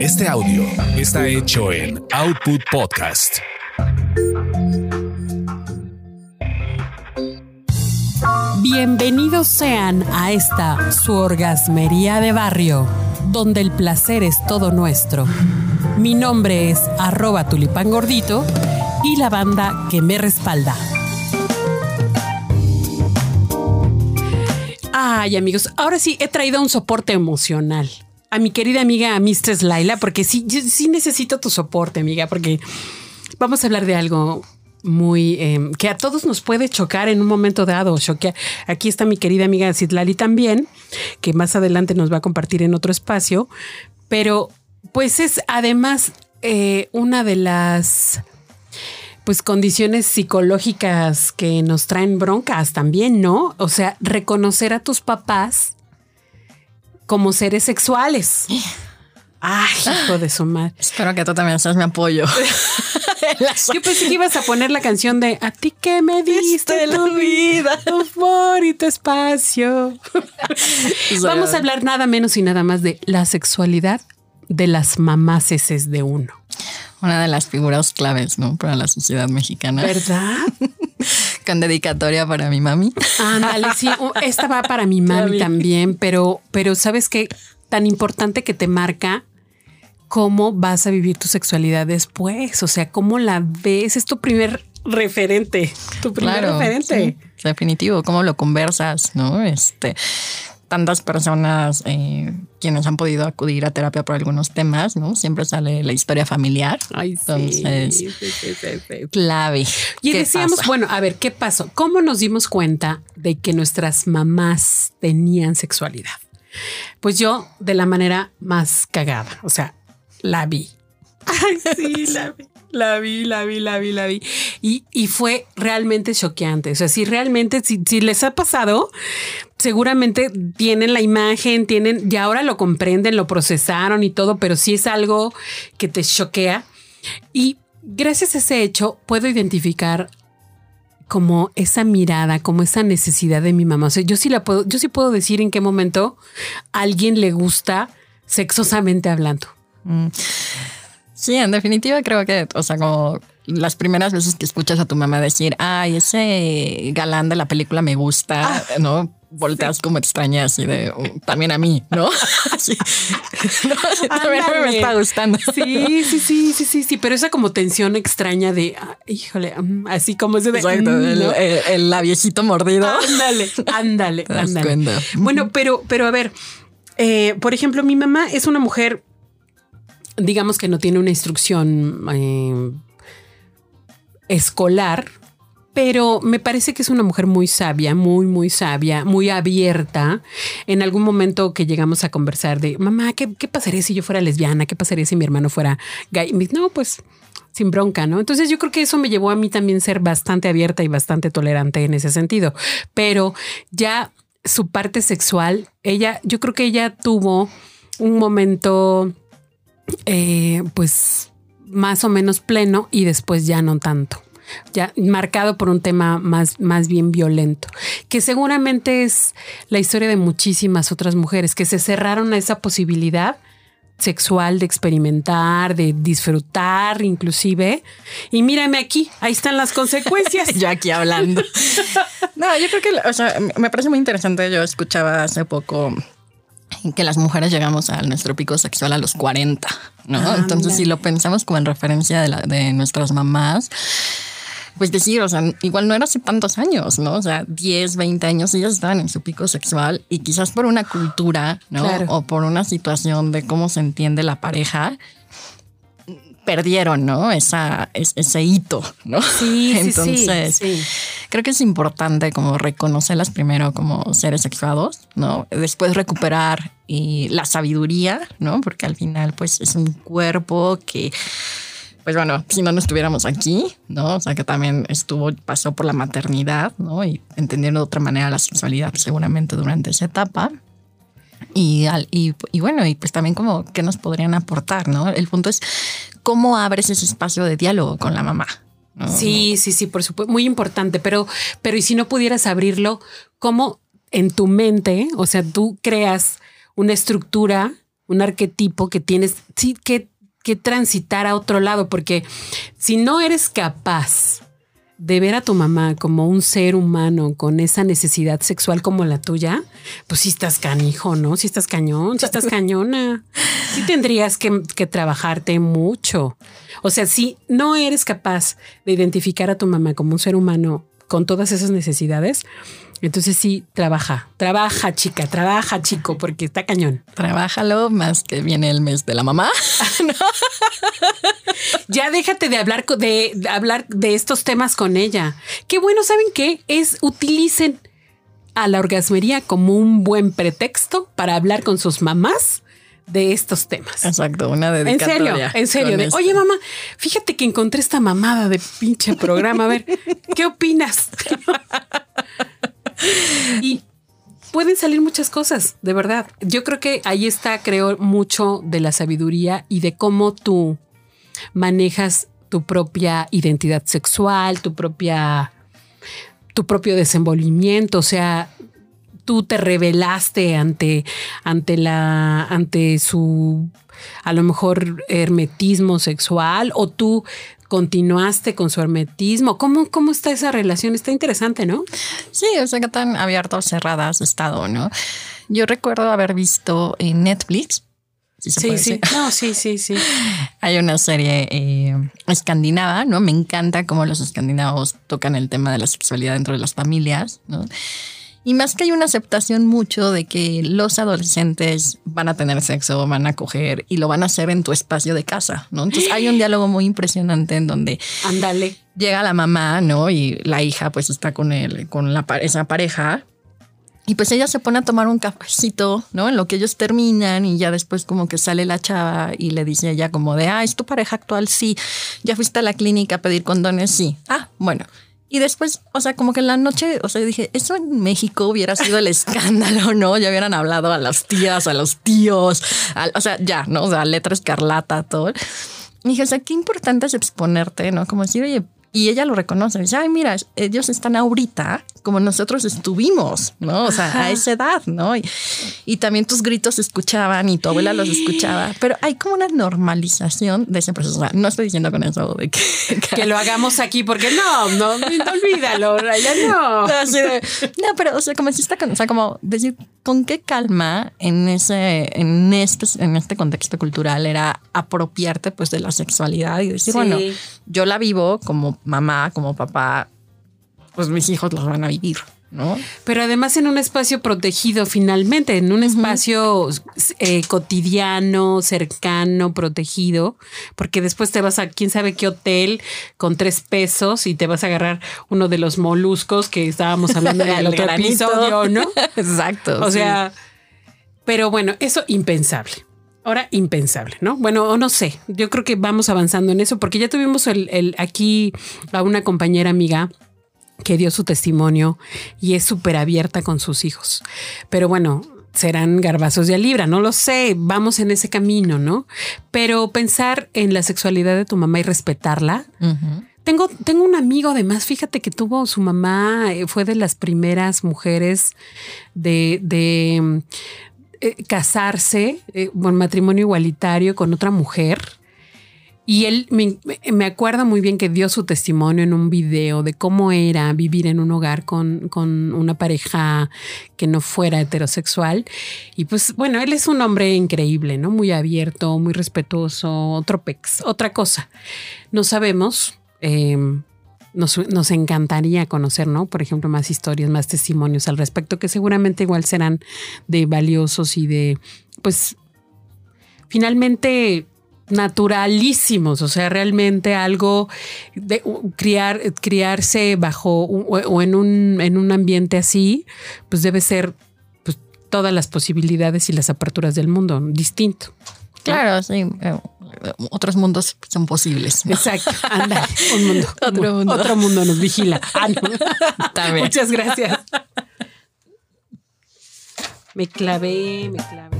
Este audio está hecho en Output Podcast. Bienvenidos sean a esta su orgasmería de barrio, donde el placer es todo nuestro. Mi nombre es arroba tulipán gordito y la banda que me respalda. Ay amigos, ahora sí he traído un soporte emocional a mi querida amiga Mistress Laila, porque sí, yo sí necesito tu soporte, amiga, porque vamos a hablar de algo muy em, que a todos nos puede chocar en un momento dado. Choquea. Aquí está mi querida amiga Citlali también, que más adelante nos va a compartir en otro espacio. Pero, pues es además eh, una de las pues condiciones psicológicas que nos traen broncas también, ¿no? O sea, reconocer a tus papás como seres sexuales. Ay, hijo de su madre. Espero que tú también seas mi apoyo. Yo pensé que ibas a poner la canción de A ti que me diste la vida, tu amor y tu espacio. Vamos a hablar nada menos y nada más de la sexualidad de las mamases de uno. Una de las figuras claves, ¿no? Para la sociedad mexicana. ¿Verdad? Con dedicatoria para mi mami. Ándale, sí, esta va para mi mami también, pero, pero ¿sabes qué? Tan importante que te marca cómo vas a vivir tu sexualidad después, o sea, cómo la ves, es tu primer referente, tu primer referente. definitivo, cómo lo conversas, ¿no? Este, tantas personas eh, quienes han podido acudir a terapia por algunos temas, ¿no? Siempre sale la historia familiar. Ay, Entonces, sí, sí, sí, clave. Y decíamos, bueno, a ver, ¿qué pasó? ¿Cómo nos dimos cuenta de que nuestras mamás tenían sexualidad? Pues yo de la manera más cagada, o sea, la vi. Ay, sí, la vi. La vi, la vi, la vi, la vi. Y, y fue realmente choqueante. O sea, si realmente, si, les ha pasado, seguramente tienen la imagen, tienen, ya ahora lo comprenden, lo procesaron y todo, pero sí es algo que te choquea. Y gracias a ese hecho, puedo identificar como esa mirada, como esa necesidad de mi mamá. O sea, yo sí la puedo, yo sí puedo decir en qué momento alguien le gusta sexosamente hablando. Mm. Sí, en definitiva creo que, o sea, como las primeras veces que escuchas a tu mamá decir, ay, ese galán de la película me gusta, ah, ¿no? Volteas sí. como extrañas y de oh, también a mí, ¿no? también a mí me está gustando. Sí, sí, sí, sí, sí, sí, pero esa como tensión extraña de, ah, híjole, um, así como ese de Exacto, mm, el, ¿no? el, el, labiecito mordido. Ándale, ándale, ándale. Bueno, pero, pero a ver, eh, por ejemplo, mi mamá es una mujer digamos que no tiene una instrucción eh, escolar, pero me parece que es una mujer muy sabia, muy, muy sabia, muy abierta. En algún momento que llegamos a conversar de, mamá, ¿qué, qué pasaría si yo fuera lesbiana? ¿Qué pasaría si mi hermano fuera gay? Me no, pues sin bronca, ¿no? Entonces yo creo que eso me llevó a mí también ser bastante abierta y bastante tolerante en ese sentido. Pero ya su parte sexual, ella, yo creo que ella tuvo un momento eh, pues más o menos pleno y después ya no tanto. Ya marcado por un tema más, más bien violento, que seguramente es la historia de muchísimas otras mujeres que se cerraron a esa posibilidad sexual de experimentar, de disfrutar inclusive. Y mírame aquí, ahí están las consecuencias. yo aquí hablando. no, yo creo que, o sea, me parece muy interesante. Yo escuchaba hace poco que las mujeres llegamos a nuestro pico sexual a los 40, ¿no? Ah, Entonces, mira. si lo pensamos como en referencia de, la, de nuestras mamás, pues decir, o sea, igual no era hace tantos años, ¿no? O sea, 10, 20 años ellas estaban en su pico sexual y quizás por una cultura, ¿no? Claro. O por una situación de cómo se entiende la pareja, perdieron, ¿no? Esa, ese hito, ¿no? Sí, Entonces, sí, sí. Creo que es importante como reconocerlas primero como seres sexuados, ¿no? Después recuperar y la sabiduría, ¿no? Porque al final, pues, es un cuerpo que pues bueno, si no, no estuviéramos aquí, ¿no? O sea, que también estuvo, pasó por la maternidad, ¿no? Y entendiendo de otra manera la sexualidad seguramente durante esa etapa. Y, y, y, bueno, y pues también como qué nos podrían aportar, ¿no? El punto es cómo abres ese espacio de diálogo con la mamá. ¿No? Sí, sí, sí, por supuesto, muy importante, pero, pero y si no pudieras abrirlo, ¿cómo en tu mente, o sea, tú creas una estructura un arquetipo que tienes sí, que, que transitar a otro lado, porque si no eres capaz de ver a tu mamá como un ser humano con esa necesidad sexual como la tuya, pues sí estás canijo, ¿no? Si estás cañón, si estás cañona. Sí tendrías que, que, trabajarte mucho. O sea, si no eres capaz de identificar a tu mamá como un ser humano con todas esas necesidades, entonces sí, trabaja, trabaja chica, trabaja chico, porque está cañón. Trabájalo más que viene el mes de la mamá. Ya déjate de hablar de, de, hablar de estos temas con ella. Qué bueno, ¿saben qué? Es utilicen a la orgasmería como un buen pretexto para hablar con sus mamás de estos temas. Exacto, una dedicatoria. En serio, en serio. De, Oye, mamá, fíjate que encontré esta mamada de pinche programa. A ver, ¿qué opinas? y pueden salir muchas cosas, de verdad. Yo creo que ahí está, creo, mucho de la sabiduría y de cómo tú manejas tu propia identidad sexual, tu propia, tu propio desenvolvimiento. O sea, tú te revelaste ante, ante la, ante su, a lo mejor, hermetismo sexual o tú continuaste con su hermetismo. ¿Cómo, cómo está esa relación? Está interesante, ¿no? Sí, o sea, que tan abiertas, cerradas estado, ¿no? Yo recuerdo haber visto en Netflix. Si sí, sí. No, sí, sí, sí. Hay una serie eh, escandinava, ¿no? Me encanta cómo los escandinavos tocan el tema de la sexualidad dentro de las familias, ¿no? Y más que hay una aceptación mucho de que los adolescentes van a tener sexo, van a coger y lo van a hacer en tu espacio de casa, ¿no? Entonces hay un diálogo muy impresionante en donde Ándale. llega la mamá, ¿no? Y la hija pues está con él, con la, esa pareja. Y pues ella se pone a tomar un cafecito, ¿no? En lo que ellos terminan y ya después como que sale la chava y le dice ella como de, ah, ¿es tu pareja actual? Sí. ¿Ya fuiste a la clínica a pedir condones? Sí. Ah, bueno. Y después, o sea, como que en la noche, o sea, dije, eso en México hubiera sido el escándalo, ¿no? Ya hubieran hablado a las tías, a los tíos, o sea, ya, ¿no? O sea, letra escarlata, todo. Dije, o sea, qué importante es exponerte, ¿no? Como decir, oye, y ella lo reconoce. Dice, ay, mira, ellos están ahorita como nosotros estuvimos, ¿no? O sea, a esa edad, ¿no? Y, y, también tus gritos se escuchaban y tu abuela los escuchaba, pero hay como una normalización de ese proceso. O sea, no estoy diciendo con eso de que, que lo hagamos aquí porque no, no, no olvídalo, Raya, no. No, así de, no, pero, o sea, como si está, o sea, como decir, con qué calma en ese, en este, en este contexto cultural era apropiarte pues de la sexualidad y decir, sí. bueno, yo la vivo como mamá, como papá, pues mis hijos los van a vivir. ¿No? Pero además en un espacio protegido finalmente, en un uh -huh. espacio eh, cotidiano, cercano, protegido, porque después te vas a quién sabe qué hotel con tres pesos y te vas a agarrar uno de los moluscos que estábamos hablando en el otro granito. episodio, ¿no? Exacto. O sí. sea, pero bueno, eso impensable. Ahora impensable, ¿no? Bueno, o no sé, yo creo que vamos avanzando en eso porque ya tuvimos el, el aquí a una compañera amiga que dio su testimonio y es súper abierta con sus hijos. Pero bueno, serán garbazos de a libra, no lo sé, vamos en ese camino, ¿no? Pero pensar en la sexualidad de tu mamá y respetarla. Uh -huh. Tengo, tengo un amigo además, fíjate que tuvo su mamá, eh, fue de las primeras mujeres de, de eh, casarse, eh, con matrimonio igualitario con otra mujer. Y él me, me, acuerda muy bien que dio su testimonio en un video de cómo era vivir en un hogar con, con, una pareja que no fuera heterosexual. Y pues bueno, él es un hombre increíble, ¿no? Muy abierto, muy respetuoso, otro pex, otra cosa. No sabemos. Eh, nos, nos, encantaría conocer, ¿no? Por ejemplo, más historias, más testimonios al respecto, que seguramente igual serán de valiosos y de, pues, finalmente naturalísimos, o sea, realmente algo de criar, criarse bajo o, o en, un, en un ambiente así, pues debe ser pues, todas las posibilidades y las aperturas del mundo distinto. Claro, sí. Otros mundos son posibles. ¿no? Exacto. Anda, un mundo. Otro mundo. Otro mundo nos vigila. Ah, no. Muchas gracias. Me clavé, me clavé.